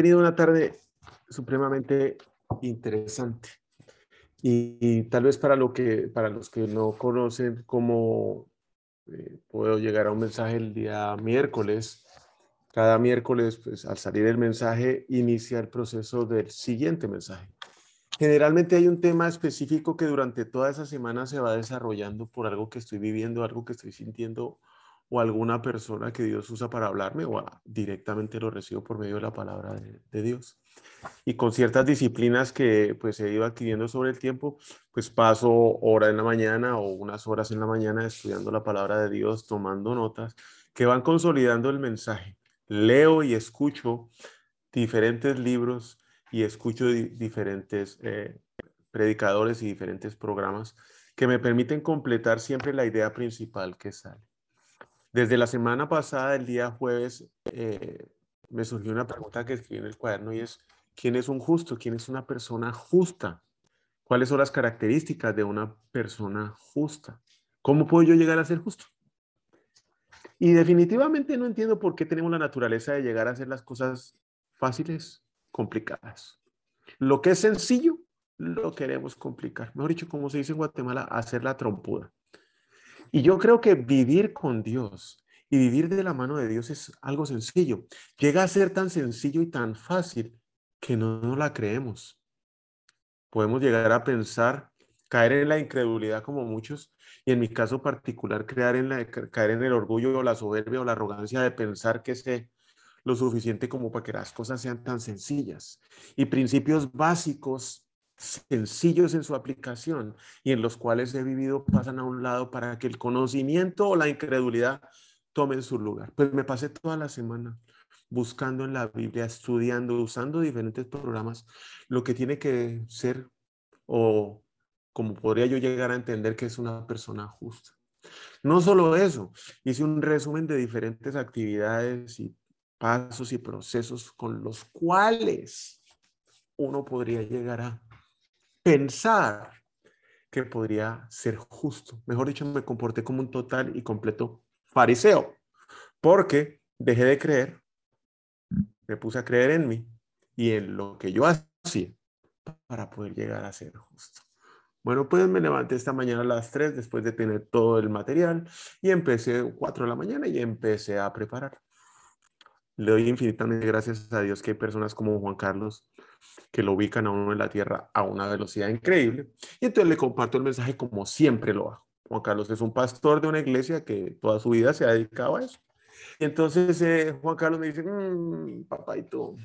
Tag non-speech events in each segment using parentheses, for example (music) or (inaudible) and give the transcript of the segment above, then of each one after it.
Tenido una tarde supremamente interesante. Y, tal vez para, lo que, para los que no conocen cómo eh, puedo llegar a un mensaje el día miércoles, cada miércoles, pues al salir el mensaje, inicia el proceso del siguiente mensaje. Generalmente hay un tema específico que durante toda esa semana se va desarrollando por algo que estoy viviendo, algo que estoy sintiendo o alguna persona que Dios usa para hablarme o directamente lo recibo por medio de la palabra de, Dios. Y con ciertas disciplinas que pues he ido adquiriendo sobre el tiempo, pues paso hora en la mañana o unas horas en la mañana estudiando la palabra de Dios, tomando notas que van consolidando el mensaje. Leo y escucho diferentes libros y escucho diferentes eh, predicadores y diferentes programas que me permiten completar siempre la idea principal que sale. Desde la semana pasada, el día jueves, eh, me surgió una pregunta que escribí en el cuaderno y es, ¿quién es un justo? ¿Quién es una persona justa? ¿Cuáles son las características de una persona justa? ¿Cómo puedo yo llegar a ser justo? Y definitivamente no entiendo por qué tenemos la naturaleza de llegar a hacer las cosas fáciles, complicadas. Lo que es sencillo, lo queremos complicar. Mejor dicho, como se dice en Guatemala, hacer la trompuda. Y yo creo que vivir con Dios y vivir de la mano de Dios es algo sencillo. Llega a ser tan sencillo y tan fácil que no, la creemos. Podemos llegar a pensar, caer en la incredulidad como muchos, y en mi caso particular, crear en la, caer en el orgullo o la soberbia o la arrogancia de pensar que sé lo suficiente como para que las cosas sean tan sencillas. Y principios básicos sencillos en su aplicación y en los cuales he vivido pasan a un lado para que el conocimiento o la incredulidad tomen su lugar. Pues me pasé toda la semana buscando en la Biblia, estudiando, usando diferentes programas, lo que tiene que ser o como podría yo llegar a entender que es una persona justa. No solo eso, hice un resumen de diferentes actividades y pasos y procesos con los cuales uno podría llegar a pensar que podría ser justo. Mejor dicho, me comporté como un total y completo fariseo, porque dejé de creer, me puse a creer en mí y en lo que yo hacía para poder llegar a ser justo. Bueno, pues me levanté esta mañana a las 3 después de tener todo el material y empecé 4 de la mañana y empecé a preparar. Le doy infinitamente gracias a Dios que hay personas como Juan Carlos que lo ubican a uno en la tierra a una velocidad increíble. Y entonces le comparto el mensaje como siempre lo hago. Juan Carlos es un pastor de una iglesia que toda su vida se ha dedicado a eso. Y entonces eh, Juan Carlos me dice, mmm, tú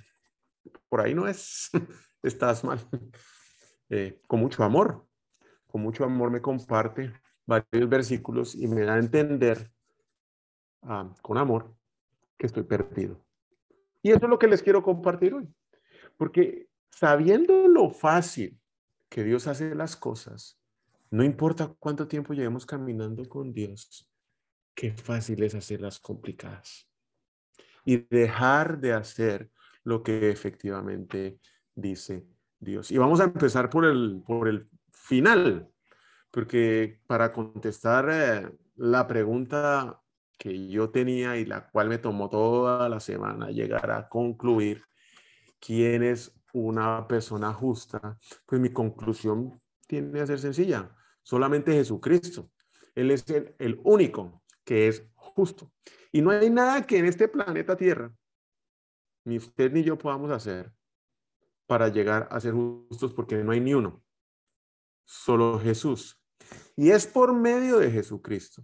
por ahí no es, (laughs) estás mal. (laughs) Eh, con mucho amor, con mucho amor me comparte varios versículos y me da a entender ah, con amor que estoy perdido. Y eso es lo que les quiero compartir hoy. Porque sabiendo lo fácil que Dios hace las cosas, no importa cuánto tiempo llevemos caminando con Dios, qué fácil es hacer las complicadas. Y dejar de hacer lo que efectivamente dice Dios. Y vamos a empezar por el, por el final, porque para contestar eh, la pregunta que yo tenía y la cual me tomó toda la semana llegar a concluir quién es una persona justa, pues mi conclusión tiene que ser sencilla. Solamente Jesucristo. Él es el, único que es justo. Y no hay nada que en este planeta Tierra, ni usted ni yo podamos hacer para llegar a ser justos, porque no hay ni uno. Solo Jesús. Y es por medio de Jesucristo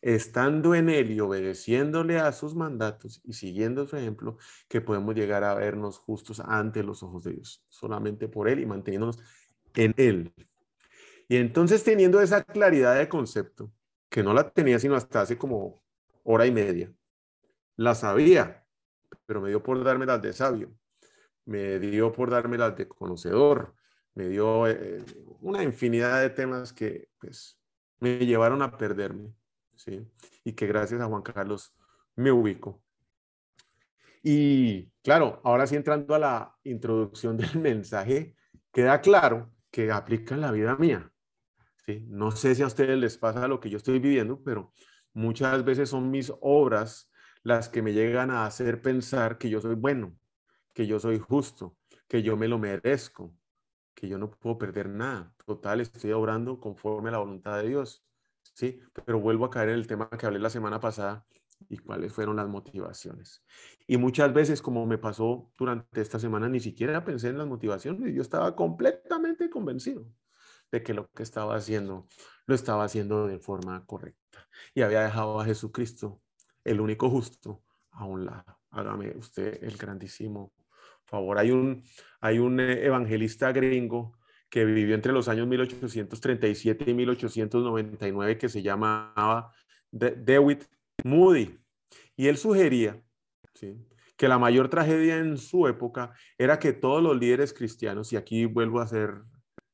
estando en Él y obedeciéndole a sus mandatos y siguiendo su ejemplo, que podemos llegar a vernos justos ante los ojos de Dios, solamente por Él y manteniéndonos en Él. Y entonces teniendo esa claridad de concepto, que no la tenía sino hasta hace como hora y media, las sabía, pero me dio por darme las de sabio, me dio por darme las de conocedor, me dio eh, una infinidad de temas que pues, me llevaron a perderme, ¿sí? Y que gracias a Juan Carlos me ubico. Y claro, ahora sí entrando a la introducción (laughs) del mensaje, queda claro que aplica en la vida mía. ¿sí? No sé si a ustedes les pasa lo que yo estoy viviendo, pero muchas veces son mis obras las que me llegan a hacer pensar que yo soy bueno, que yo soy justo, que yo me lo merezco, que yo no puedo perder nada. Total, estoy obrando conforme a la voluntad de Dios. Sí, pero vuelvo a caer en el tema que hablé la semana pasada y cuáles fueron las motivaciones. Y muchas veces, como me pasó durante esta semana, ni siquiera pensé en las motivaciones y yo estaba completamente convencido de que lo que estaba haciendo lo estaba haciendo de forma correcta y había dejado a Jesucristo, el único justo, a un lado. Hágame usted el grandísimo favor. Hay un, hay un eh, evangelista gringo que vivió entre los años 1837 y 1899 que se llamaba Dewitt Moody. Y él sugería que la mayor tragedia en su época era que todos los líderes cristianos, y aquí vuelvo a ser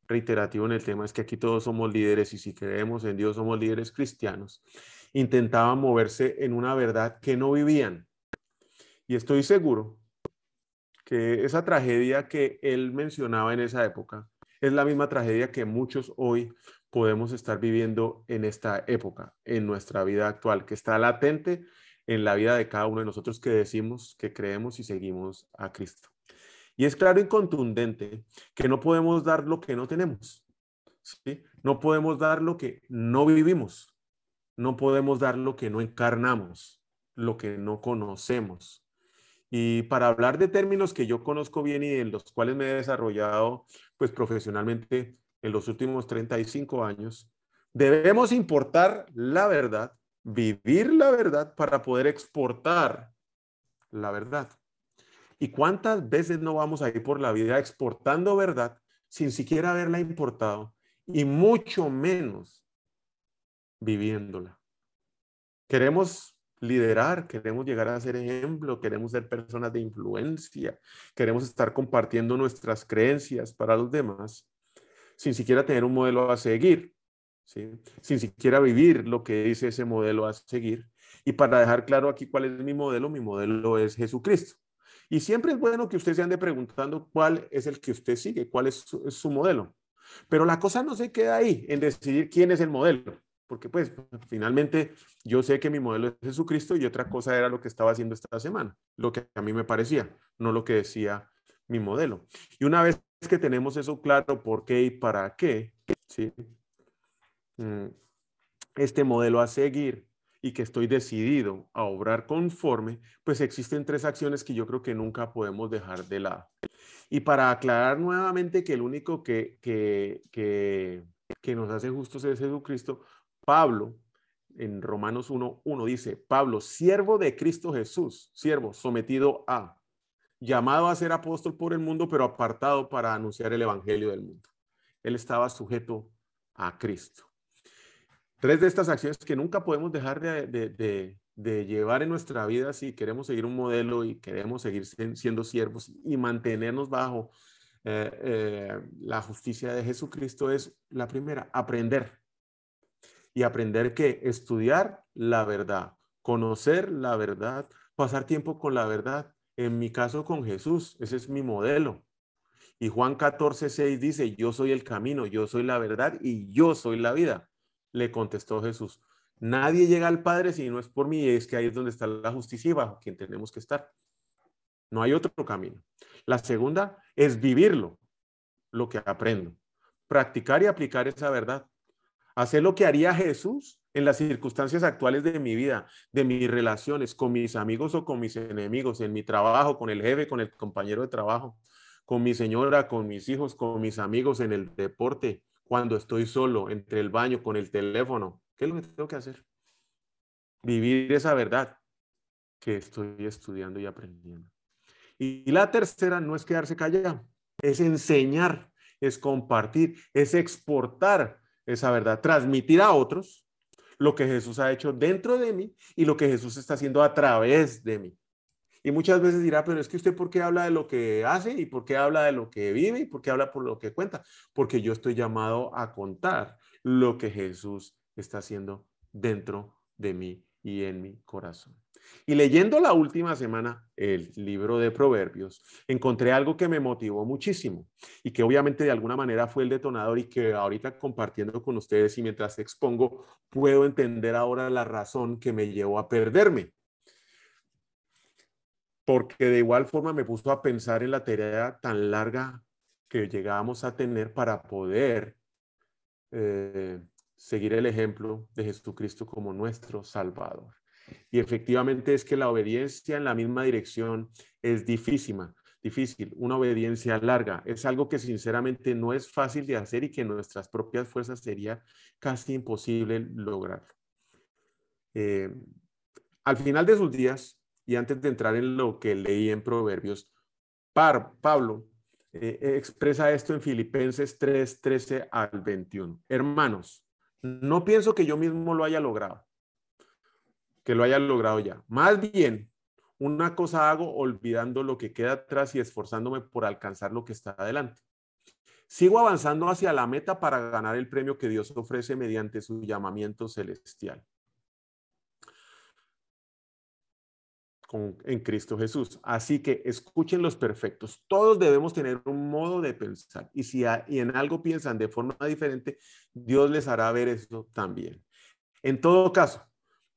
reiterativo en el tema, es que aquí todos somos líderes y si creemos en Dios somos líderes cristianos, intentaban moverse en una verdad que no vivían. Y estoy seguro que esa tragedia que él mencionaba en esa época es la misma tragedia que muchos hoy podemos estar viviendo en esta época, en nuestra vida actual, que está latente en la vida de cada uno de nosotros que decimos que creemos y seguimos a Cristo. Y es claro y contundente que no podemos dar lo que no tenemos. ¿sí? No podemos dar lo que no vivimos. No podemos dar lo que no encarnamos, lo que no conocemos. Y para hablar de términos que yo conozco bien y en los cuales me he desarrollado pues profesionalmente en los últimos 35 años, debemos importar la verdad, vivir la verdad para poder exportar la verdad. ¿Y cuántas veces no vamos a ir por la vida exportando verdad sin siquiera haberla importado y mucho menos viviéndola? Queremos liderar, queremos llegar a ser ejemplo, queremos ser personas de influencia, queremos estar compartiendo nuestras creencias para los demás, sin siquiera tener un modelo a seguir, sin siquiera vivir lo que dice ese modelo a seguir. Y para dejar claro aquí cuál es mi modelo, mi modelo es Jesucristo. Y siempre es bueno que usted se ande preguntando cuál es el que usted sigue, cuál es su, modelo. Pero la cosa no se queda ahí en decidir quién es el modelo, porque pues finalmente yo sé que mi modelo es Jesucristo y otra cosa era lo que estaba haciendo esta semana, lo que a mí me parecía, no lo que decía mi modelo. Y una vez que tenemos eso claro, por qué y para qué, ¿sí? Mm, este modelo a seguir y que estoy decidido a obrar conforme, pues existen tres acciones que yo creo que nunca podemos dejar de lado. Y para aclarar nuevamente que el único que, que, que, que nos hace justos es Jesucristo, Pablo en Romanos 1, 1 dice, Pablo, siervo de Cristo Jesús, siervo, sometido a, llamado a ser apóstol por el mundo, pero apartado para anunciar el Evangelio del mundo. Él estaba sujeto a Cristo. Tres de estas acciones que nunca podemos dejar de, llevar en nuestra vida si queremos seguir un modelo y queremos seguir siendo siervos y mantenernos bajo eh, eh, la justicia de Jesucristo es la primera, aprender. Y aprender que estudiar la verdad, conocer la verdad, pasar tiempo con la verdad en mi caso con Jesús, ese es mi modelo. Y Juan 14, 6 dice, yo soy el camino, yo soy la verdad y yo soy la vida. Le contestó Jesús, nadie llega al Padre si no es por mí, y es que ahí es donde está la justicia y bajo quien tenemos que estar. No hay otro camino. La segunda es vivirlo, lo que aprendo. Practicar y aplicar esa verdad. Hacer lo que haría Jesús en las circunstancias actuales de mi vida, de mis relaciones con mis amigos o con mis enemigos, en mi trabajo, con el jefe, con el compañero de trabajo, con mi señora, con mis hijos, con mis amigos en el deporte, cuando estoy solo, entre el baño, con el teléfono. ¿Qué es lo que tengo que hacer? Vivir esa verdad que estoy estudiando y aprendiendo. Y la tercera no es quedarse callado, es enseñar, es compartir, es exportar esa verdad, transmitir a otros lo que Jesús ha hecho dentro de mí y lo que Jesús está haciendo a través de mí. Y muchas veces dirá, pero es que usted por qué habla de lo que hace y por qué habla de lo que vive y por qué habla por lo que cuenta. Porque yo estoy llamado a contar lo que Jesús está haciendo dentro de mí y en mi corazón. Y leyendo la última semana el libro de Proverbios, encontré algo que me motivó muchísimo y que obviamente de alguna manera fue el detonador y que ahorita compartiendo con ustedes y mientras expongo, puedo entender ahora la razón que me llevó a perderme. Porque de igual forma me puso a pensar en la tarea tan larga que llegábamos a tener para poder eh, seguir el ejemplo de Jesucristo como nuestro Salvador. Y efectivamente es que la obediencia en la misma dirección es difícil, difícil, una obediencia larga. Es algo que sinceramente no es fácil de hacer y que nuestras propias fuerzas sería casi imposible lograrlo. Eh, al final de sus días, y antes de entrar en lo que leí en Proverbios, Pablo eh, expresa esto en Filipenses 3, 13 al 21. Hermanos, no pienso que yo mismo lo haya logrado que lo haya logrado ya. Más bien, una cosa hago olvidando lo que queda atrás y esforzándome por alcanzar lo que está adelante. Sigo avanzando hacia la meta para ganar el premio que Dios ofrece mediante su llamamiento celestial. en Cristo Jesús. Así que escuchen los perfectos. Todos debemos tener un modo de pensar. Y si y en algo piensan de forma diferente, Dios les hará ver eso también. En todo caso,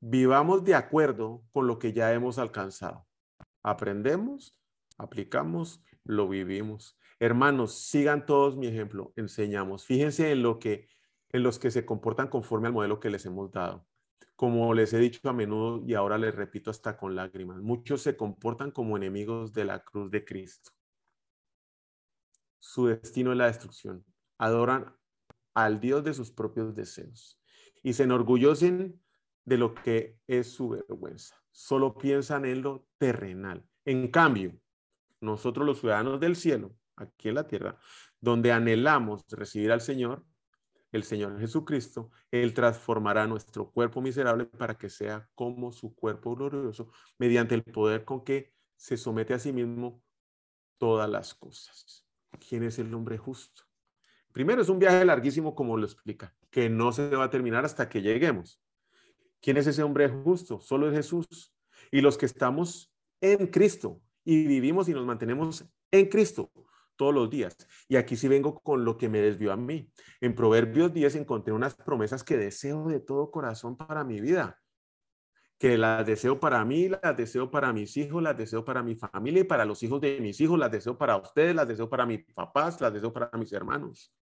vivamos de acuerdo con lo que ya hemos alcanzado. Aprendemos, aplicamos, lo vivimos. Hermanos, sigan todos mi ejemplo, enseñamos. Fíjense en lo que en los que se comportan conforme al modelo que les hemos dado. Como les he dicho a menudo y ahora les repito hasta con lágrimas, muchos se comportan como enemigos de la cruz de Cristo. Su destino es la destrucción. Adoran al Dios de sus propios deseos y se enorgullecen de lo que es su vergüenza. Solo piensan en lo terrenal. En cambio, nosotros los ciudadanos del cielo, aquí en la tierra, donde anhelamos recibir al Señor, el Señor Jesucristo, Él transformará nuestro cuerpo miserable para que sea como su cuerpo glorioso, mediante el poder con que se somete a sí mismo todas las cosas. ¿Quién es el hombre justo? Primero es un viaje larguísimo, como lo explica, que no se va a terminar hasta que lleguemos. ¿Quién es ese hombre justo? Solo es Jesús. Y los que estamos en Cristo y vivimos y nos mantenemos en Cristo todos los días. Y aquí sí vengo con lo que me desvió a mí. En Proverbios 10 encontré unas promesas que deseo de todo corazón para mi vida. Que las deseo para mí, las deseo para mis hijos, las deseo para mi familia y para los hijos de mis hijos, las deseo para ustedes, las deseo para mis papás, las deseo para mis hermanos.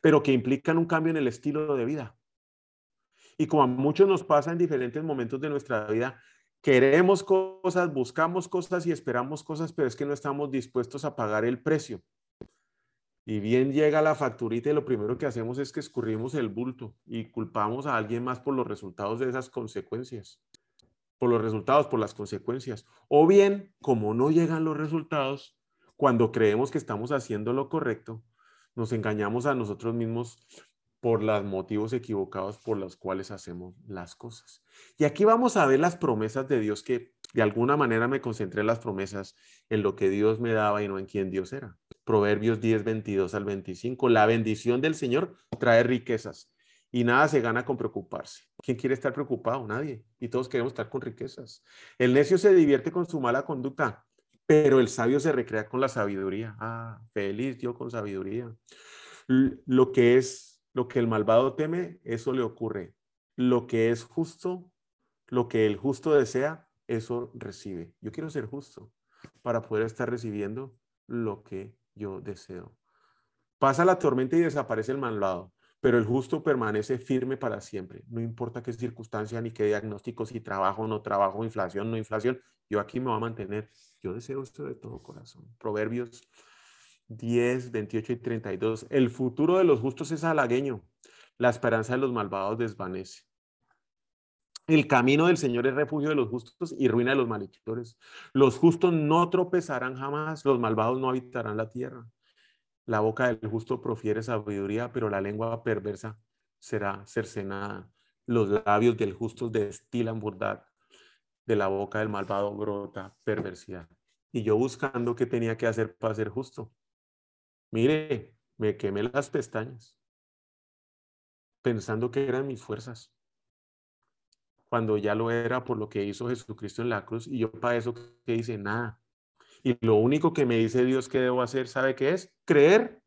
Pero que implican un cambio en el estilo de vida. Y como a muchos nos pasa en diferentes momentos de nuestra vida, queremos cosas, buscamos cosas y esperamos cosas, pero es que no estamos dispuestos a pagar el precio. Y bien llega la facturita y lo primero que hacemos es que escurrimos el bulto y culpamos a alguien más por los resultados de esas consecuencias. Por los resultados, por las consecuencias. O bien, como no llegan los resultados, cuando creemos que estamos haciendo lo correcto, nos engañamos a nosotros mismos por los motivos equivocados por los cuales hacemos las cosas. Y aquí vamos a ver las promesas de Dios que de alguna manera me concentré las promesas en lo que Dios me daba y no en quién Dios era. Proverbios 10, 22 al 25. La bendición del Señor trae riquezas y nada se gana con preocuparse. ¿Quién quiere estar preocupado? Nadie. Y todos queremos estar con riquezas. El necio se divierte con su mala conducta, pero el sabio se recrea con la sabiduría. Ah, feliz yo con sabiduría. Lo que es lo que el malvado teme, eso le ocurre. Lo que es justo, lo que el justo desea, eso recibe. Yo quiero ser justo para poder estar recibiendo lo que yo deseo. Pasa la tormenta y desaparece el malvado, pero el justo permanece firme para siempre. No importa qué circunstancia ni qué diagnóstico, si trabajo no trabajo, inflación no inflación, yo aquí me voy a mantener. Yo deseo esto de todo corazón. Proverbios 10, 28 y 32. El futuro de los justos es halagueño, la esperanza de los malvados desvanece. El camino del Señor es refugio de los justos y ruina de los malhechores. Los justos no tropezarán jamás, los malvados no habitarán la tierra. La boca del justo profiere sabiduría, pero la lengua perversa será cercenada. Los labios del justo destilan bondad, de la boca del malvado brota perversidad. Y yo buscando qué tenía que hacer para ser justo. Mire, me quemé las pestañas, pensando que eran mis fuerzas, cuando ya lo era por lo que hizo Jesucristo en la cruz, y yo para eso que hice nada. Y lo único que me dice Dios que debo hacer, ¿sabe qué es? Creer.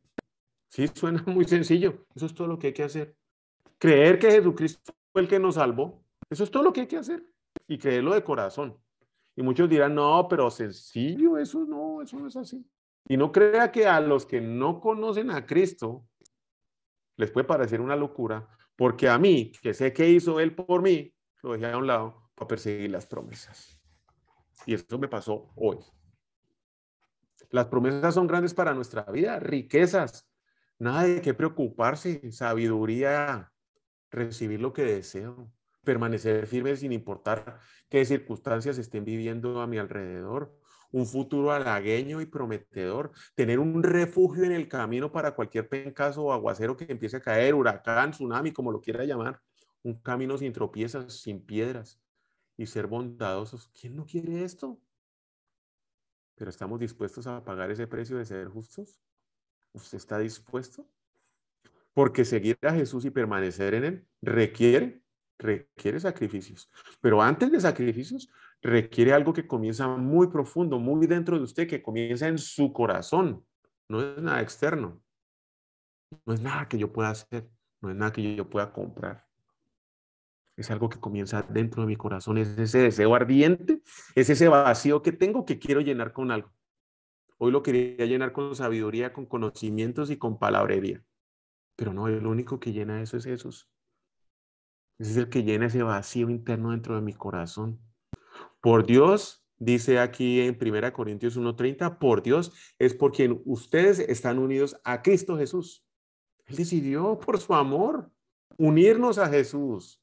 Sí, suena (laughs) muy sencillo. Eso es todo lo que hay que hacer. Creer que Jesucristo fue el que nos salvó. Eso es todo lo que hay que hacer. Y creerlo de corazón. Y muchos dirán, no, pero sencillo, eso no, eso no es así. Y no crea que a los que no conocen a Cristo les puede parecer una locura, porque a mí, que sé que hizo Él por mí, lo dejé a un lado para perseguir las promesas. Y eso me pasó hoy. Las promesas son grandes para nuestra vida, riquezas, nada de qué preocuparse, sabiduría, recibir lo que deseo, permanecer firme sin importar qué circunstancias estén viviendo a mi alrededor, un futuro halagueño y prometedor, tener un refugio en el camino para cualquier pencaso o aguacero que empiece a caer, huracán, tsunami, como lo quiera llamar, un camino sin tropiezas, sin piedras y ser bondadosos. ¿Quién no quiere esto? Pero estamos dispuestos a pagar ese precio de ser justos. ¿Usted está dispuesto? Porque seguir a Jesús y permanecer en Él requiere, requiere sacrificios. Pero antes de sacrificios, requiere algo que comienza muy profundo, muy dentro de usted, que comienza en su corazón. No es nada externo. No es nada que yo pueda hacer. No es nada que yo pueda comprar. Es algo que comienza dentro de mi corazón. Es ese deseo ardiente, es ese vacío que tengo que quiero llenar con algo. Hoy lo quería llenar con sabiduría, con conocimientos y con palabrería. Pero no, el único que llena eso es Jesús. Ese es el que llena ese vacío interno dentro de mi corazón. Por Dios, dice aquí en 1 Corintios 1:30, por Dios es por quien ustedes están unidos a Cristo Jesús. Él decidió por su amor unirnos a Jesús.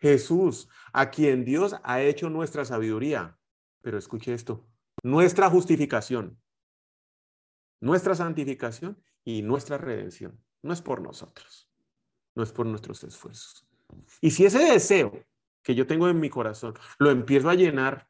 Jesús, a quien Dios ha hecho nuestra sabiduría. Pero escuche esto, nuestra justificación, nuestra santificación y nuestra redención. No es por nosotros, no es por nuestros esfuerzos. Y si ese deseo que yo tengo en mi corazón lo empiezo a llenar,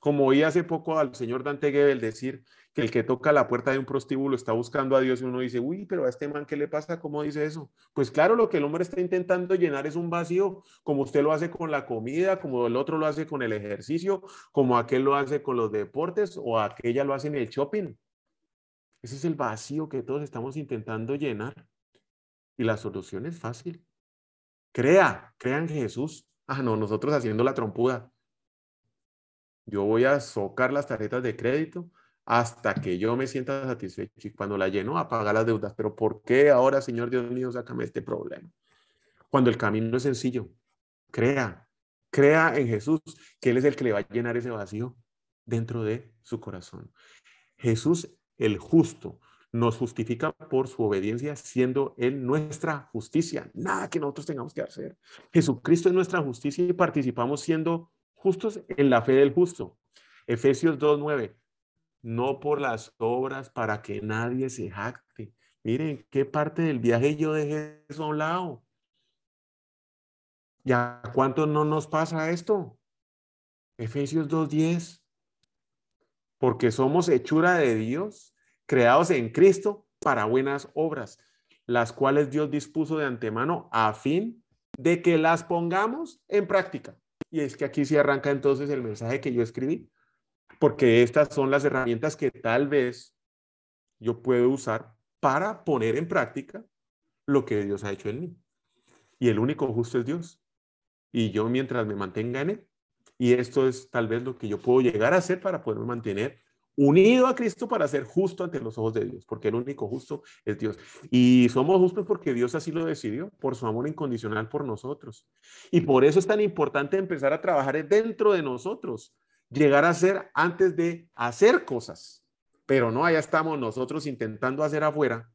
como oí hace poco al señor Dante Gebel decir, que el que toca la puerta de un prostíbulo está buscando a Dios y uno dice, uy, pero a este man, ¿qué le pasa? ¿Cómo dice eso? Pues claro, lo que el hombre está intentando llenar es un vacío, como usted lo hace con la comida, como el otro lo hace con el ejercicio, como aquel lo hace con los deportes o aquella lo hace en el shopping. Ese es el vacío que todos estamos intentando llenar. Y la solución es fácil. Crea, crean Jesús. Ah, no, nosotros haciendo la trompuda. Yo voy a socar las tarjetas de crédito, hasta que yo me sienta satisfecho y cuando la lleno apaga las deudas. Pero ¿por qué ahora, Señor Dios mío, sácame este problema? Cuando el camino es sencillo, crea, crea en Jesús, que Él es el que le va a llenar ese vacío dentro de su corazón. Jesús, el justo, nos justifica por su obediencia, siendo Él nuestra justicia. Nada que nosotros tengamos que hacer. Jesucristo es nuestra justicia y participamos siendo justos en la fe del justo. Efesios 2.9 no por las obras para que nadie se jacte. Miren, ¿qué parte del viaje yo dejé eso a un lado? ¿Ya cuánto no nos pasa esto? Efesios 2.10. Porque somos hechura de Dios, creados en Cristo para buenas obras, las cuales Dios dispuso de antemano a fin de que las pongamos en práctica. Y es que aquí se arranca entonces el mensaje que yo escribí porque estas son las herramientas que tal vez yo puedo usar para poner en práctica lo que Dios ha hecho en mí. Y el único justo es Dios. Y yo mientras me mantenga en Él, y esto es tal vez lo que yo puedo llegar a hacer para poderme mantener unido a Cristo para ser justo ante los ojos de Dios, porque el único justo es Dios. Y somos justos porque Dios así lo decidió, por su amor incondicional por nosotros. Y por eso es tan importante empezar a trabajar dentro de nosotros, llegar a ser antes de hacer cosas. Pero no, allá estamos nosotros intentando hacer afuera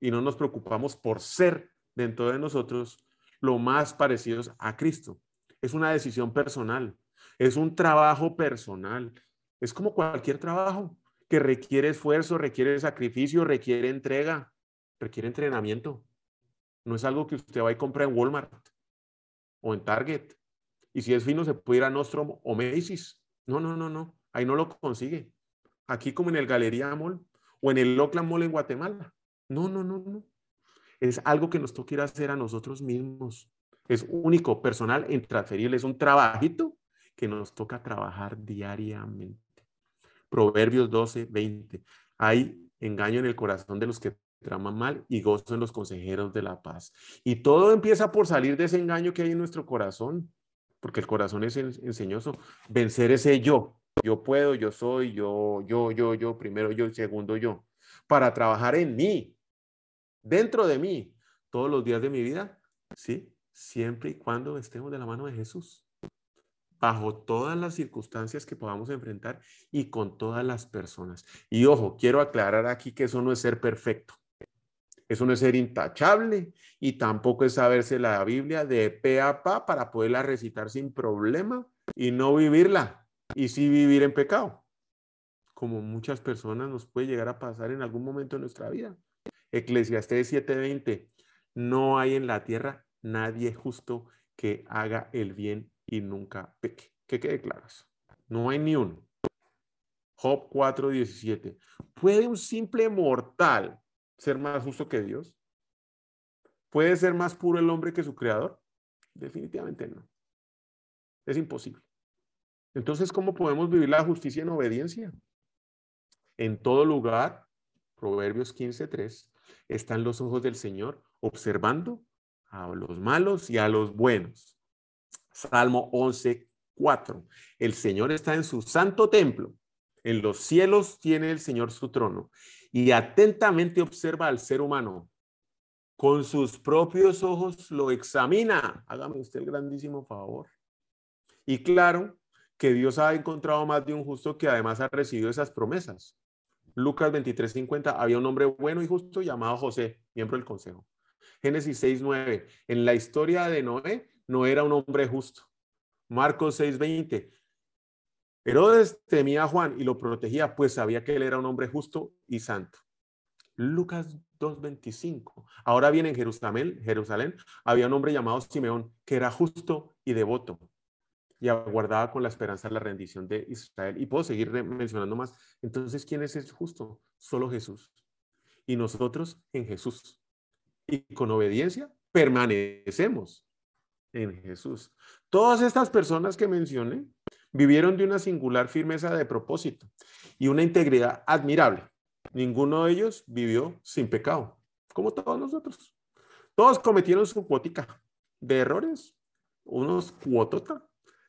y no nos preocupamos por ser dentro de nosotros lo más parecidos a Cristo. Es una decisión personal, es un trabajo personal, es como cualquier trabajo que requiere esfuerzo, requiere sacrificio, requiere entrega, requiere entrenamiento. No es algo que usted va y compra en Walmart. o en Target. Y si es fino, se puede ir a Nostrom o Macy's. No, no, no, no. Ahí no lo consigue. Aquí como en el Galería Mall o en el Oakland Mall en Guatemala. No, no, no, no. Es algo que nos toca ir a hacer a nosotros mismos. Es único, personal, intransferible. Es un trabajito que nos toca trabajar diariamente. Proverbios 12, 20. Hay engaño en el corazón de los que traman mal y gozo en los consejeros de la paz. Y todo empieza por salir de ese engaño que hay en nuestro corazón, porque el corazón es enseñoso. Vencer ese yo. Yo puedo, yo soy, yo, yo, yo, yo, primero yo segundo yo. Para trabajar en mí, dentro de mí, todos los días de mi vida, ¿sí? Siempre y cuando estemos de la mano de Jesús bajo todas las circunstancias que podamos enfrentar y con todas las personas. Y ojo, quiero aclarar aquí que eso no es ser perfecto. Eso no es ser intachable y tampoco es saberse la Biblia de pe a pa para poderla recitar sin problema y no vivirla y sí vivir en pecado. Como muchas personas nos puede llegar a pasar en algún momento de nuestra vida. Eclesiastés 7:20, no hay en la tierra nadie justo que haga el bien y nunca peque. Que quede claro No hay ni uno. Job 4:17. ¿Puede un simple mortal ser más justo que Dios? ¿Puede ser más puro el hombre que su creador? Definitivamente no. Es imposible. Entonces, ¿cómo podemos vivir la justicia en obediencia? En todo lugar, Proverbios 15:3, están los ojos del Señor observando a los malos y a los buenos. Salmo 11, 4. El Señor está en su santo templo. En los cielos tiene el Señor su trono y atentamente observa al ser humano. Con sus propios ojos lo examina. Hágame usted el grandísimo favor. Y claro que Dios ha encontrado más de un justo que además ha recibido esas promesas. Lucas 23:50 había un hombre bueno y justo llamado José, miembro del consejo. Génesis 6:9. En la historia de Noé no era un hombre justo. Marcos 6:20. Herodes temía a Juan y lo protegía, pues sabía que él era un hombre justo y santo. Lucas 2:25. Ahora bien, en Jerusalén, Jerusalén había un hombre llamado Simeón que era justo y devoto y aguardaba con la esperanza la rendición de Israel. Y puedo seguir mencionando más. Entonces, ¿quién es el justo? Solo Jesús. Y nosotros en Jesús. Y con obediencia permanecemos en Jesús. Todas estas personas que mencioné vivieron de una singular firmeza de propósito y una integridad admirable. Ninguno de ellos vivió sin pecado, como todos nosotros. Todos cometieron su cuotica de errores, unos cuotota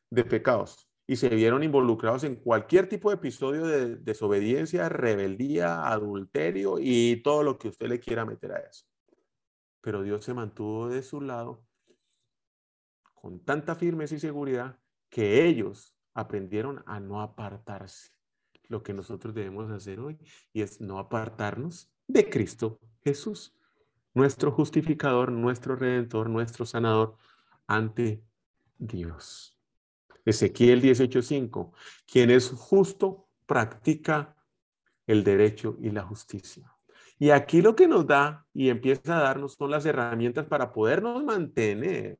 de pecados y se vieron involucrados en cualquier tipo de episodio de desobediencia, rebeldía, adulterio y todo lo que usted le quiera meter a eso. Pero Dios se mantuvo de su lado con tanta firmeza y seguridad que ellos aprendieron a no apartarse. Lo que nosotros debemos hacer hoy y es no apartarnos de Cristo Jesús, nuestro justificador, nuestro redentor, nuestro sanador ante Dios. Ezequiel 18:5, quien es justo practica el derecho y la justicia. Y aquí lo que nos da y empieza a darnos son las herramientas para podernos mantener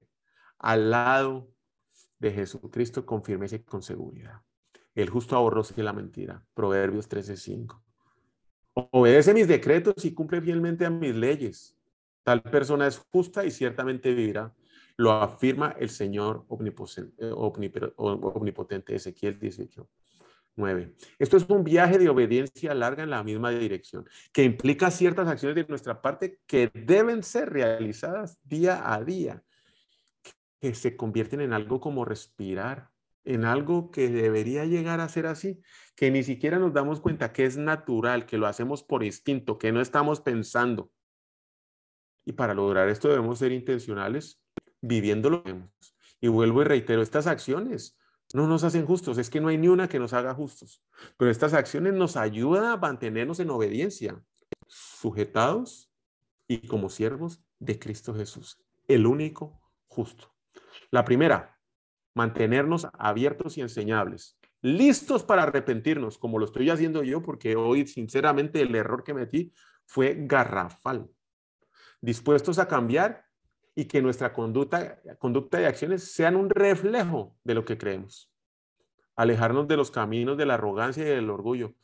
al lado de Jesucristo con firmeza y con seguridad. El justo ahorroso de la mentira. Proverbios 13:5. Obedece mis decretos y cumple fielmente a mis leyes. Tal persona es justa y ciertamente vivirá. Lo afirma el Señor omnipotente, omnipotente Ezequiel 18. 9. Esto es un viaje de obediencia larga en la misma dirección, que implica ciertas acciones de nuestra parte que deben ser realizadas día a día que se convierten en algo como respirar, en algo que debería llegar a ser así, que ni siquiera nos damos cuenta que es natural, que lo hacemos por instinto, que no estamos pensando. Y para lograr esto debemos ser intencionales viviéndolo. Y vuelvo y reitero, estas acciones no nos hacen justos, es que no hay ni una que nos haga justos, pero estas acciones nos ayudan a mantenernos en obediencia, sujetados y como siervos de Cristo Jesús, el único justo. La primera, mantenernos abiertos y enseñables, listos para arrepentirnos, como lo estoy haciendo yo, porque hoy, sinceramente, el error que metí fue garrafal. Dispuestos a cambiar y que nuestra conducta, conducta y acciones sean un reflejo de lo que creemos. Alejarnos de los caminos de la arrogancia y del orgullo.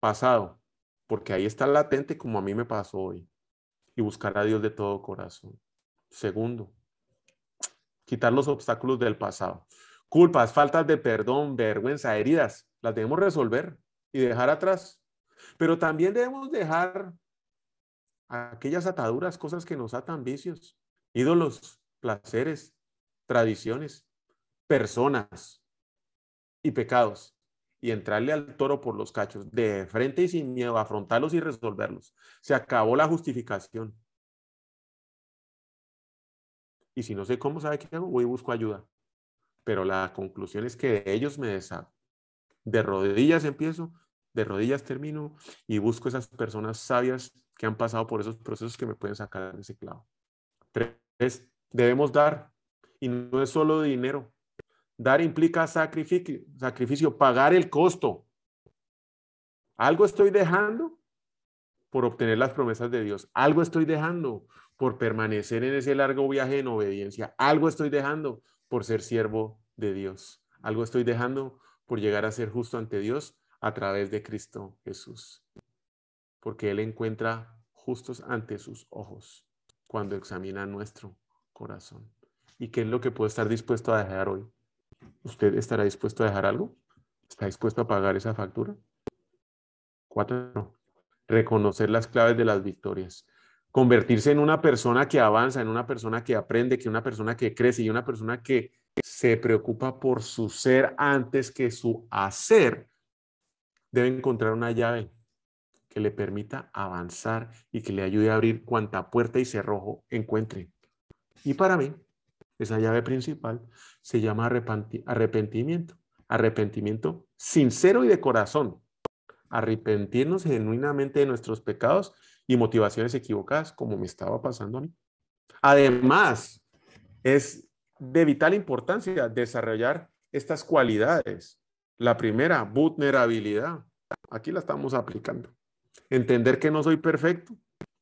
Pasado, porque ahí está latente como a mí me pasó hoy. Y buscar a Dios de todo corazón. Segundo, quitar los obstáculos del pasado. Culpas, faltas de perdón, vergüenza, heridas, las debemos resolver y dejar atrás. Pero también debemos dejar aquellas ataduras, cosas que nos atan vicios, ídolos, placeres, tradiciones, personas y pecados y entrarle al toro por los cachos, de frente y sin miedo, afrontarlos y resolverlos. Se acabó la justificación. Y si no sé cómo, ¿sabe qué hago? Voy y busco ayuda. Pero la conclusión es que ellos me deshago. De rodillas empiezo, de rodillas termino y busco esas personas sabias que han pasado por esos procesos que me pueden sacar de ese clavo. Tres, debemos dar. Y no es solo dinero. Dar implica sacrificio, sacrificio, pagar el costo. Algo estoy dejando por obtener las promesas de Dios. Algo estoy dejando por permanecer en ese largo viaje en obediencia. Algo estoy dejando por ser siervo de Dios. Algo estoy dejando por llegar a ser justo ante Dios a través de Cristo Jesús. Porque Él encuentra justos ante sus ojos cuando examina nuestro corazón. ¿Y qué es lo que puede estar dispuesto a dejar hoy? ¿Usted estará dispuesto a dejar algo? ¿Está dispuesto a pagar esa factura? Cuatro, reconocer las claves de las victorias convertirse en una persona que avanza, en una persona que aprende, que una persona que crece y una persona que se preocupa por su ser antes que su hacer, debe encontrar una llave que le permita avanzar y que le ayude a abrir cuanta puerta y cerrojo encuentre. Y para mí, esa llave principal se llama arrepentimiento. Arrepentimiento sincero y de corazón. Arrepentirnos genuinamente de nuestros pecados y motivaciones equivocadas, como me estaba pasando a mí. Además, es de vital importancia desarrollar estas cualidades. La primera, vulnerabilidad. Aquí la estamos aplicando. Entender que no soy perfecto,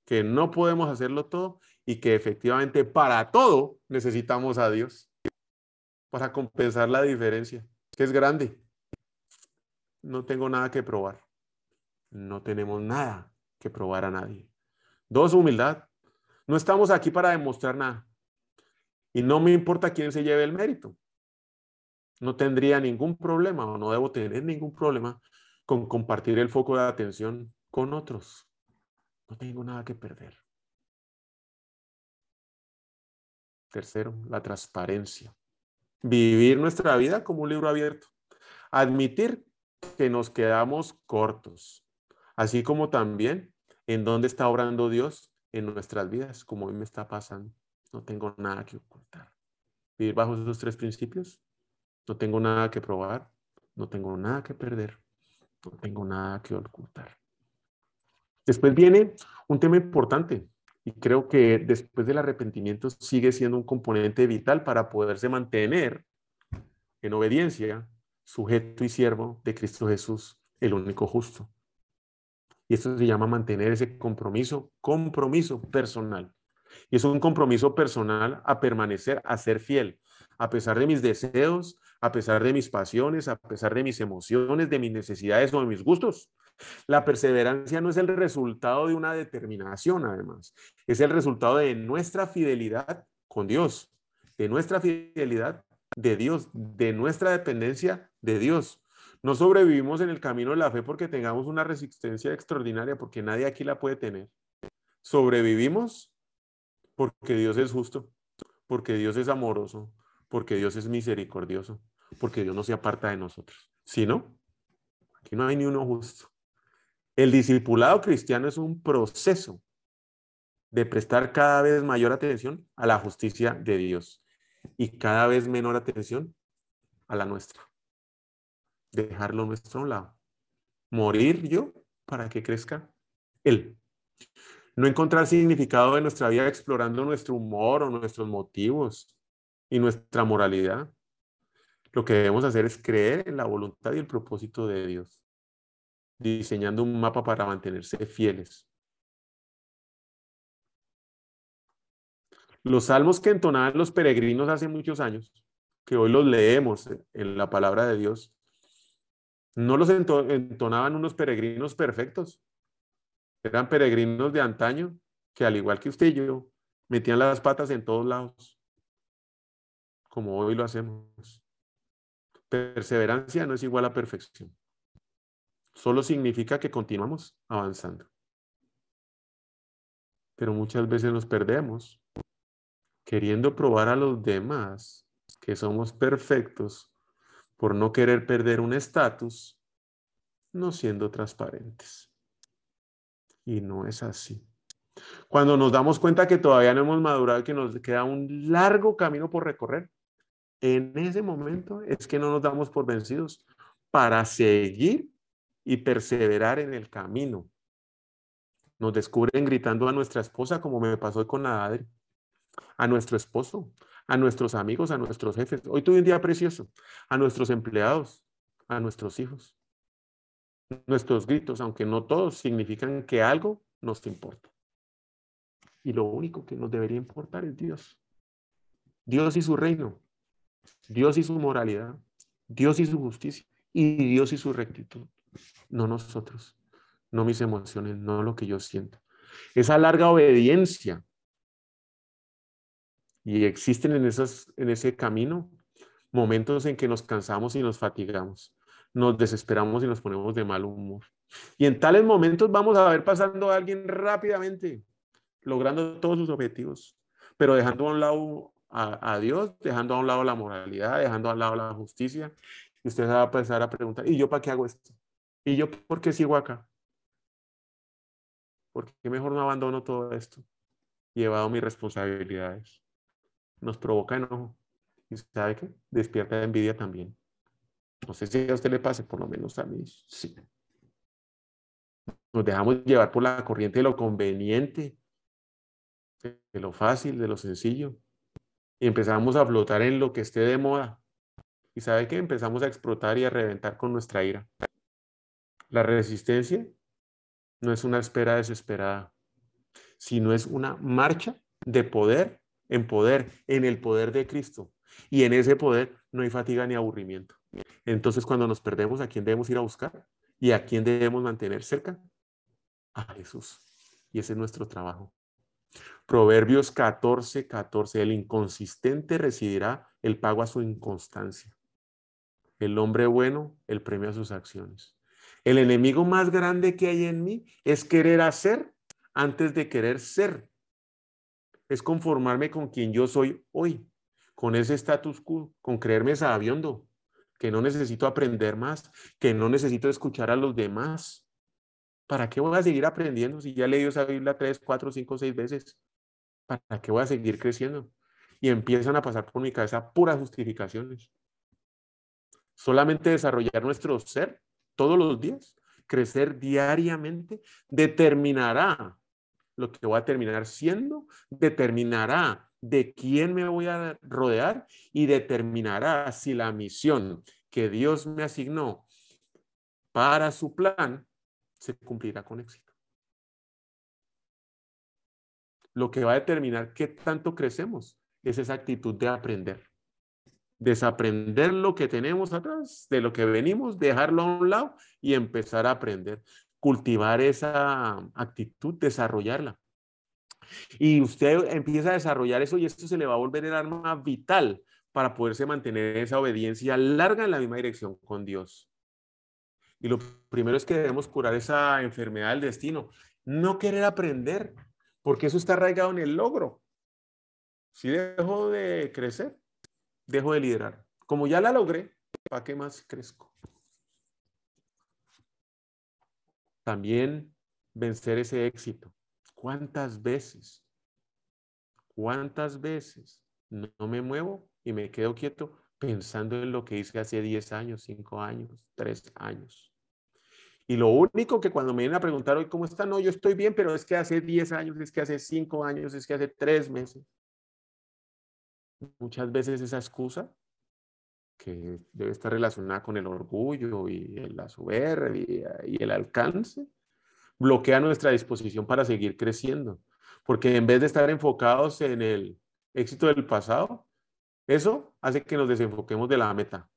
que no podemos hacerlo todo y que efectivamente para todo necesitamos a Dios para compensar la diferencia, que es grande. No tengo nada que probar. No tenemos nada que probar a nadie. Dos, humildad. No estamos aquí para demostrar nada. Y no me importa quién se lleve el mérito. No tendría ningún problema o no debo tener ningún problema con compartir el foco de atención con otros. No tengo nada que perder. Tercero, la transparencia. Vivir nuestra vida como un libro abierto. Admitir que nos quedamos cortos, así como también dónde está obrando Dios en nuestras vidas, como hoy me está pasando. No tengo nada que ocultar. Vivir bajo esos tres principios, no tengo nada que probar, no tengo nada que perder, no tengo nada que ocultar. Después viene un tema importante y creo que después del arrepentimiento sigue siendo un componente vital para poderse mantener en obediencia, sujeto y siervo de Cristo Jesús, el único justo. Y esto se llama mantener ese compromiso, compromiso personal. Y es un compromiso personal a permanecer, a ser fiel, a pesar de mis deseos, a pesar de mis pasiones, a pesar de mis emociones, de mis necesidades o de mis gustos. La perseverancia no es el resultado de una determinación, además, es el resultado de nuestra fidelidad con Dios, de nuestra fidelidad de Dios, de nuestra dependencia de Dios. No sobrevivimos en el camino de la fe porque tengamos una resistencia extraordinaria, porque nadie aquí la puede tener. Sobrevivimos porque Dios es justo, porque Dios es amoroso, porque Dios es misericordioso, porque Dios no se aparta de nosotros. Si no, aquí no hay ni uno justo. El discipulado cristiano es un proceso de prestar cada vez mayor atención a la justicia de Dios y cada vez menor atención a la nuestra dejarlo a nuestro lado. Morir yo para que crezca Él. No encontrar significado en nuestra vida explorando nuestro humor o nuestros motivos y nuestra moralidad. Lo que debemos hacer es creer en la voluntad y el propósito de Dios, diseñando un mapa para mantenerse fieles. Los salmos que entonaban los peregrinos hace muchos años, que hoy los leemos en la palabra de Dios, no los entonaban unos peregrinos perfectos. Eran peregrinos de antaño que al igual que usted y yo, metían las patas en todos lados, como hoy lo hacemos. Perseverancia no es igual a perfección. Solo significa que continuamos avanzando. Pero muchas veces nos perdemos queriendo probar a los demás que somos perfectos por no querer perder un estatus, no siendo transparentes. Y no es así. Cuando nos damos cuenta que todavía no hemos madurado y que nos queda un largo camino por recorrer, en ese momento es que no nos damos por vencidos para seguir y perseverar en el camino. Nos descubren gritando a nuestra esposa, como me pasó con Adri, a nuestro esposo, a nuestros amigos, a nuestros jefes. Hoy tuve un día precioso, a nuestros empleados, a nuestros hijos. Nuestros gritos, aunque no todos, significan que algo nos importa. Y lo único que nos debería importar es Dios. Dios y su reino. Dios y su moralidad. Dios y su justicia. Y Dios y su rectitud. No nosotros. No mis emociones, no lo que yo siento. Esa larga obediencia. Y existen en, esos, en ese camino momentos en que nos cansamos y nos fatigamos. Nos desesperamos y nos ponemos de mal humor. Y en tales momentos vamos a ver pasando a alguien rápidamente logrando todos sus objetivos, pero dejando a un lado a, Dios, dejando a un lado la moralidad, dejando a un lado la justicia. Y usted va a empezar a preguntar, ¿y yo para qué hago esto? ¿Y yo por qué sigo acá? ¿Por qué mejor no abandono todo esto? Llevado mis responsabilidades. Nos provoca enojo. ¿Y sabe qué? Despierta envidia también. No sé si a usted le pase, por lo menos a mí sí. Nos dejamos llevar por la corriente de lo conveniente, de lo fácil, de lo sencillo. Y empezamos a flotar en lo que esté de moda. ¿Y sabe qué? Empezamos a explotar y a reventar con nuestra ira. La resistencia no es una espera desesperada, sino es una marcha de poder en poder, en el poder de Cristo. Y en ese poder no hay fatiga ni aburrimiento. Entonces, cuando nos perdemos, ¿a quién debemos ir a buscar? ¿Y a quién debemos mantener cerca? A Jesús. Y ese es nuestro trabajo. Proverbios 14, 14. El inconsistente recibirá el pago a su inconstancia. El hombre bueno, el premio a sus acciones. El enemigo más grande que hay en mí es querer hacer antes de querer ser. Es conformarme con quien yo soy hoy, con ese status quo, con creerme sabiondo, que no necesito aprender más, que no necesito escuchar a los demás. ¿Para qué voy a seguir aprendiendo si ya leído esa Biblia tres, cuatro, cinco, seis veces? ¿Para qué voy a seguir creciendo? Y empiezan a pasar por mi cabeza puras justificaciones. Solamente desarrollar nuestro ser todos los días, crecer diariamente, determinará lo que voy a terminar siendo, determinará de quién me voy a rodear y determinará si la misión que Dios me asignó para su plan se cumplirá con éxito lo que va a determinar qué tanto crecemos es esa actitud de aprender. Desaprender lo que tenemos atrás, de lo que venimos, dejarlo a un lado y empezar a aprender. Cultivar esa actitud, desarrollarla. Y usted empieza a desarrollar eso y esto se le va a volver el arma vital para poderse mantener esa obediencia larga en la misma dirección con Dios. Y lo primero es que debemos curar esa enfermedad del destino. No querer aprender, porque eso está arraigado en el logro. Si dejo de crecer, dejo de liderar. Como ya la logré, ¿para qué más crezco? También vencer ese éxito. ¿Cuántas veces? ¿Cuántas veces no me muevo y me quedo quieto pensando en lo que hice hace 10 años, 5 años, 3 años? Y lo único que cuando me vienen a preguntar hoy cómo está, no, yo estoy bien, pero es que hace 10 años, es que hace 5 años, es que hace 3 meses. Muchas veces esa excusa, que debe estar relacionada con el orgullo y la soberbia y el alcance, bloquea nuestra disposición para seguir creciendo. Porque en vez de estar enfocados en el éxito del pasado, eso hace que nos desenfoquemos de la meta.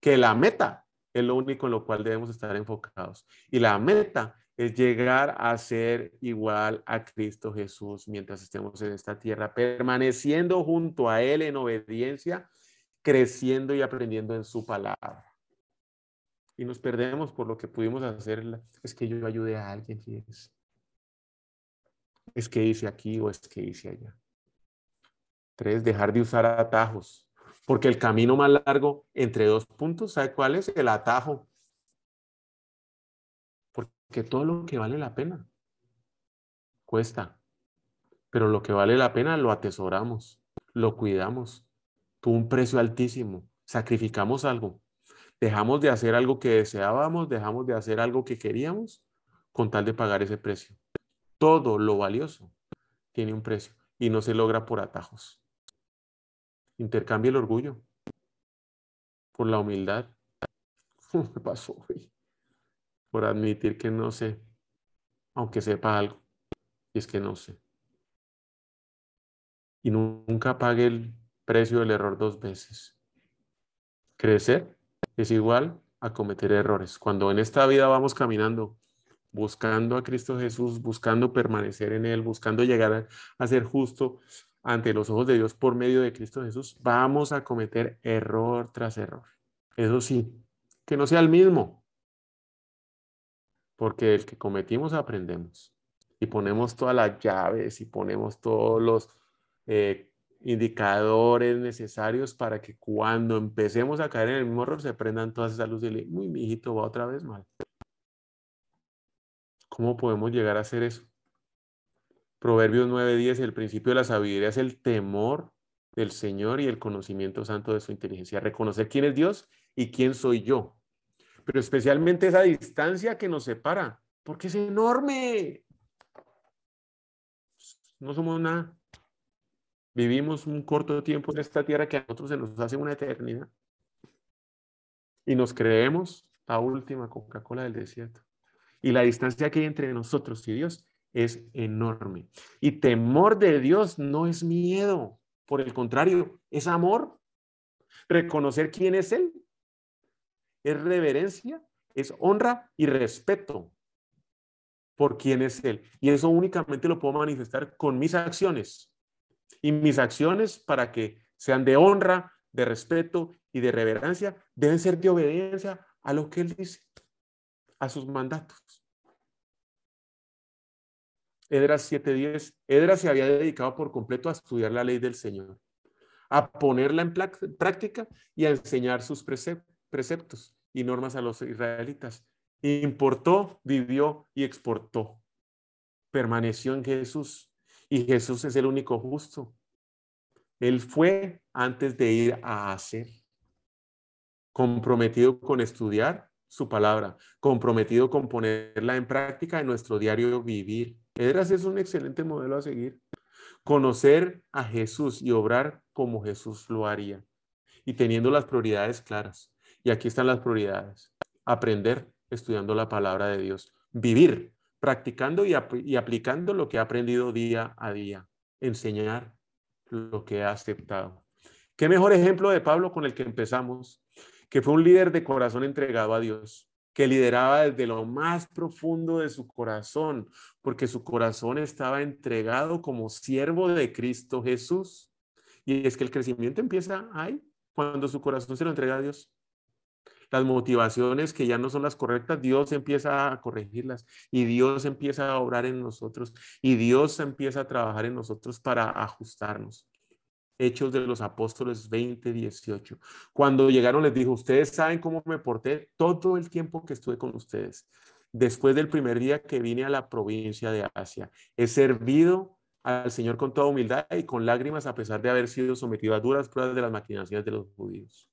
Que la meta es lo único en lo cual debemos estar enfocados. Y la meta es llegar a ser igual a Cristo Jesús mientras estemos en esta tierra, permaneciendo junto a Él en obediencia, creciendo y aprendiendo en su palabra. Y nos perdemos por lo que pudimos hacer. Es que yo ayudé a alguien, es, es que hice aquí o es que hice allá. Tres, dejar de usar atajos. Porque el camino más largo entre dos puntos, ¿sabe cuál es? El atajo que todo lo que vale la pena cuesta, pero lo que vale la pena lo atesoramos, lo cuidamos. Tuvo un precio altísimo, sacrificamos algo, dejamos de hacer algo que deseábamos, dejamos de hacer algo que queríamos con tal de pagar ese precio. Todo lo valioso tiene un precio y no se logra por atajos. Intercambia el orgullo por la humildad. (laughs) ¿Qué pasó? hoy? por admitir que no sé, aunque sepa algo. Y es que no sé. Y nunca pague el precio del error dos veces. Crecer es igual a cometer errores. Cuando en esta vida vamos caminando, buscando a Cristo Jesús, buscando permanecer en Él, buscando llegar a ser justo ante los ojos de Dios por medio de Cristo Jesús, vamos a cometer error tras error. Eso sí, que no sea el mismo, porque el que cometimos aprendemos y ponemos todas las llaves y ponemos todos los eh, indicadores necesarios para que cuando empecemos a caer en el mismo error se prendan todas esas luces y le muy mi hijito va otra vez mal. ¿Cómo podemos llegar a hacer eso? Proverbios 9:10, el principio de la sabiduría es el temor del Señor y el conocimiento santo de su inteligencia. Reconocer quién es Dios y quién soy yo pero especialmente esa distancia que nos separa, porque es enorme. No somos nada. Vivimos un corto tiempo en esta tierra que a nosotros se nos hace una eternidad. Y nos creemos la última Coca-Cola del desierto. Y la distancia que hay entre nosotros y Dios es enorme. Y temor de Dios no es miedo. Por el contrario, es amor. Reconocer quién es Él es reverencia, es honra y respeto por quién es Él. Y eso únicamente lo puedo manifestar con mis acciones. Y mis acciones para que sean de honra, de respeto y de reverencia, deben ser de obediencia a lo que Él dice, a sus mandatos. Edras 7:10, Edras se había dedicado por completo a estudiar la ley del Señor, a ponerla en práctica y a enseñar sus preceptos y normas a los israelitas. Importó, vivió y exportó. Permaneció en Jesús y Jesús es el único justo. Él fue antes de ir a hacer. Comprometido con estudiar su palabra, comprometido con ponerla en práctica en nuestro diario vivir. Edras es un excelente modelo a seguir. Conocer a Jesús y obrar como Jesús lo haría y teniendo las prioridades claras. Y aquí están las prioridades. Aprender estudiando la palabra de Dios. Vivir practicando y, aplicando lo que ha aprendido día a día. Enseñar lo que ha aceptado. Qué mejor ejemplo de Pablo con el que empezamos, que fue un líder de corazón entregado a Dios, que lideraba desde lo más profundo de su corazón, porque su corazón estaba entregado como siervo de Cristo Jesús. Y es que el crecimiento empieza ahí, cuando su corazón se lo entrega a Dios las motivaciones que ya no son las correctas, Dios empieza a corregirlas y Dios empieza a obrar en nosotros y Dios empieza a trabajar en nosotros para ajustarnos. Hechos de los Apóstoles 20, 18. Cuando llegaron les dijo, ustedes saben cómo me porté todo el tiempo que estuve con ustedes. Después del primer día que vine a la provincia de Asia, he servido al Señor con toda humildad y con lágrimas a pesar de haber sido sometido a duras pruebas de las maquinaciones de los judíos.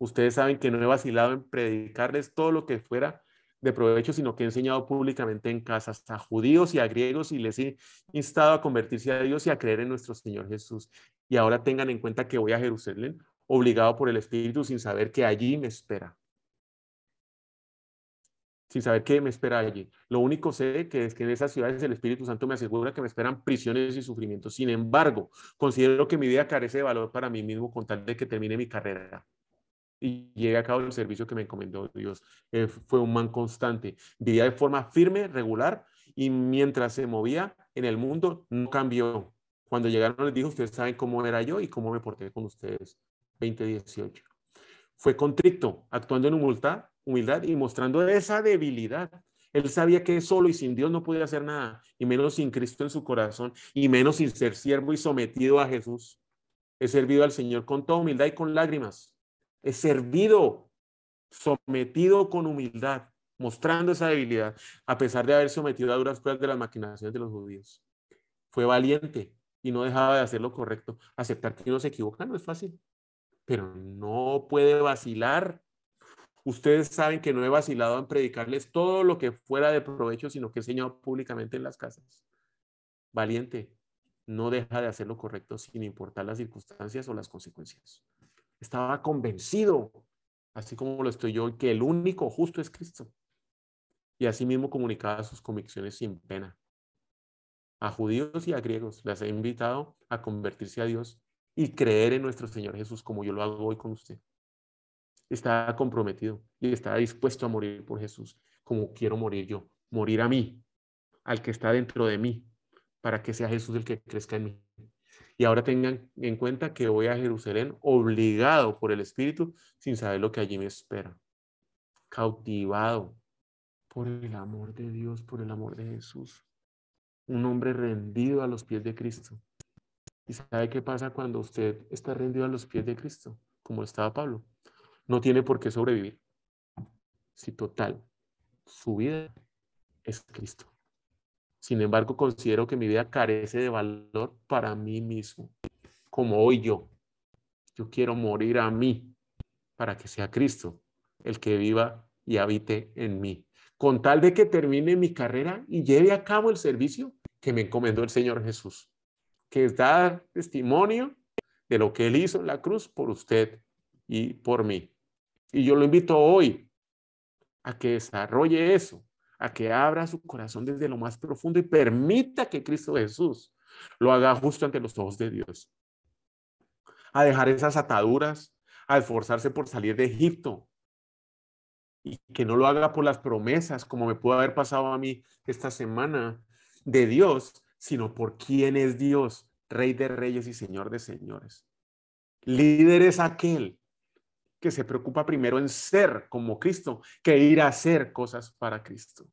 Ustedes saben que no he vacilado en predicarles todo lo que fuera de provecho, sino que he enseñado públicamente en casas a judíos y a griegos y les he instado a convertirse a Dios y a creer en nuestro Señor Jesús. Y ahora tengan en cuenta que voy a Jerusalén obligado por el Espíritu sin saber que allí me espera. sin saber qué me espera allí. Lo único sé que es que en esas ciudades el Espíritu Santo me asegura que me esperan prisiones y sufrimientos. Sin embargo, considero que mi vida carece de valor para mí mismo con tal de que termine mi carrera y llegue a cabo el servicio que me encomendó Dios. Eh, fue un man constante. Vivía de forma firme, regular, y mientras se movía en el mundo, no cambió. Cuando llegaron les dijo, ustedes saben cómo era yo y cómo me porté con ustedes. 2018. Fue contrito, actuando en humildad, humildad y mostrando esa debilidad. Él sabía que solo y sin Dios no podía hacer nada, y menos sin Cristo en su corazón, y menos sin ser siervo y sometido a Jesús. He servido al Señor con toda humildad y con lágrimas. He servido, sometido con humildad, mostrando esa debilidad, a pesar de haber sometido a duras pruebas de las maquinaciones de los judíos. Fue valiente y no dejaba de hacer lo correcto. Aceptar que uno se equivoca no es fácil, pero no puede vacilar Ustedes saben que no he vacilado en predicarles todo lo que fuera de provecho, sino que he enseñado públicamente en las casas. Valiente, no deja de hacer lo correcto sin importar las circunstancias o las consecuencias. Estaba convencido, así como lo estoy yo, que el único justo es Cristo. Y asimismo comunicaba sus convicciones sin pena. A judíos y a griegos les he invitado a convertirse a Dios y creer en nuestro Señor Jesús como yo lo hago hoy con usted estaba comprometido y estaba dispuesto a morir por Jesús, como quiero morir yo, morir a mí, al que está dentro de mí, para que sea Jesús el que crezca en mí. Y ahora tengan en cuenta que voy a Jerusalén obligado por el Espíritu sin saber lo que allí me espera. Cautivado por el amor de Dios, por el amor de Jesús. Un hombre rendido a los pies de Cristo. ¿Y sabe qué pasa cuando usted está rendido a los pies de Cristo? Como estaba Pablo no tiene por qué sobrevivir. Si total, su vida es Cristo. Sin embargo, considero que mi vida carece de valor para mí mismo, como hoy yo. Yo quiero morir a mí para que sea Cristo el que viva y habite en mí. Con tal de que termine mi carrera y lleve a cabo el servicio que me encomendó el Señor Jesús, que es dar testimonio de lo que Él hizo en la cruz por usted y por mí. Y yo lo invito hoy a que desarrolle eso, a que abra su corazón desde lo más profundo y permita que Cristo Jesús lo haga justo ante los ojos de Dios. A dejar esas ataduras, a esforzarse por salir de Egipto y que no lo haga por las promesas, como me pudo haber pasado a mí esta semana, de Dios, sino por quién es Dios, Rey de Reyes y Señor de Señores. Líder es aquel que se preocupa primero en ser como Cristo que ir a hacer cosas para Cristo.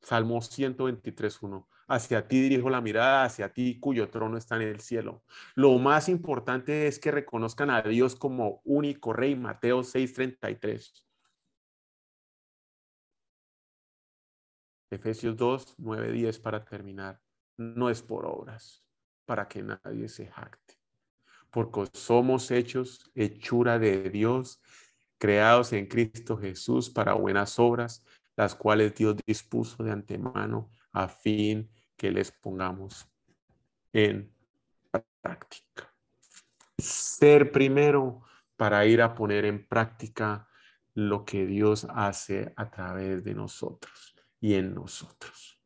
Salmo 123.1. Hacia ti dirijo la mirada, hacia ti cuyo trono está en el cielo. Lo más importante es que reconozcan a Dios como único rey. Mateo 6.33. Efesios 2, 9, 10 para terminar. No es por obras, para que nadie se jacte porque somos hechos hechura de Dios, creados en Cristo Jesús para buenas obras, las cuales Dios dispuso de antemano a fin que les pongamos en práctica. Ser primero para ir a poner en práctica lo que Dios hace a través de nosotros y en nosotros.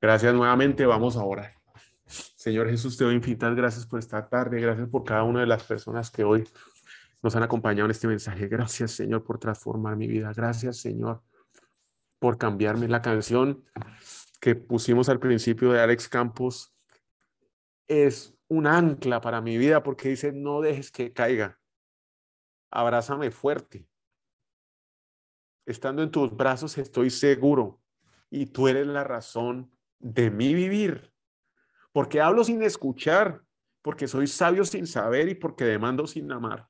Gracias nuevamente, vamos a orar. Señor Jesús, te doy infinitas gracias por esta tarde, gracias por cada una de las personas que hoy nos han acompañado en este mensaje. Gracias, Señor, por transformar mi vida. Gracias, Señor, por cambiarme. La canción que pusimos al principio de Alex Campos es un ancla para mi vida porque dice, no dejes que caiga. Abrázame fuerte. Estando en tus brazos estoy seguro y tú eres la razón de mi vivir porque hablo sin escuchar, porque soy sabio sin saber y porque demando sin amar.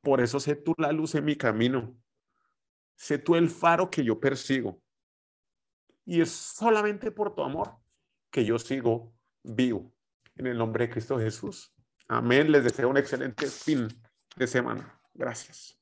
Por eso sé tú la luz en mi camino, sé tú el faro que yo persigo. Y es solamente por tu amor que yo sigo vivo. En el nombre de Cristo Jesús. Amén. Les deseo un excelente fin de semana. Gracias.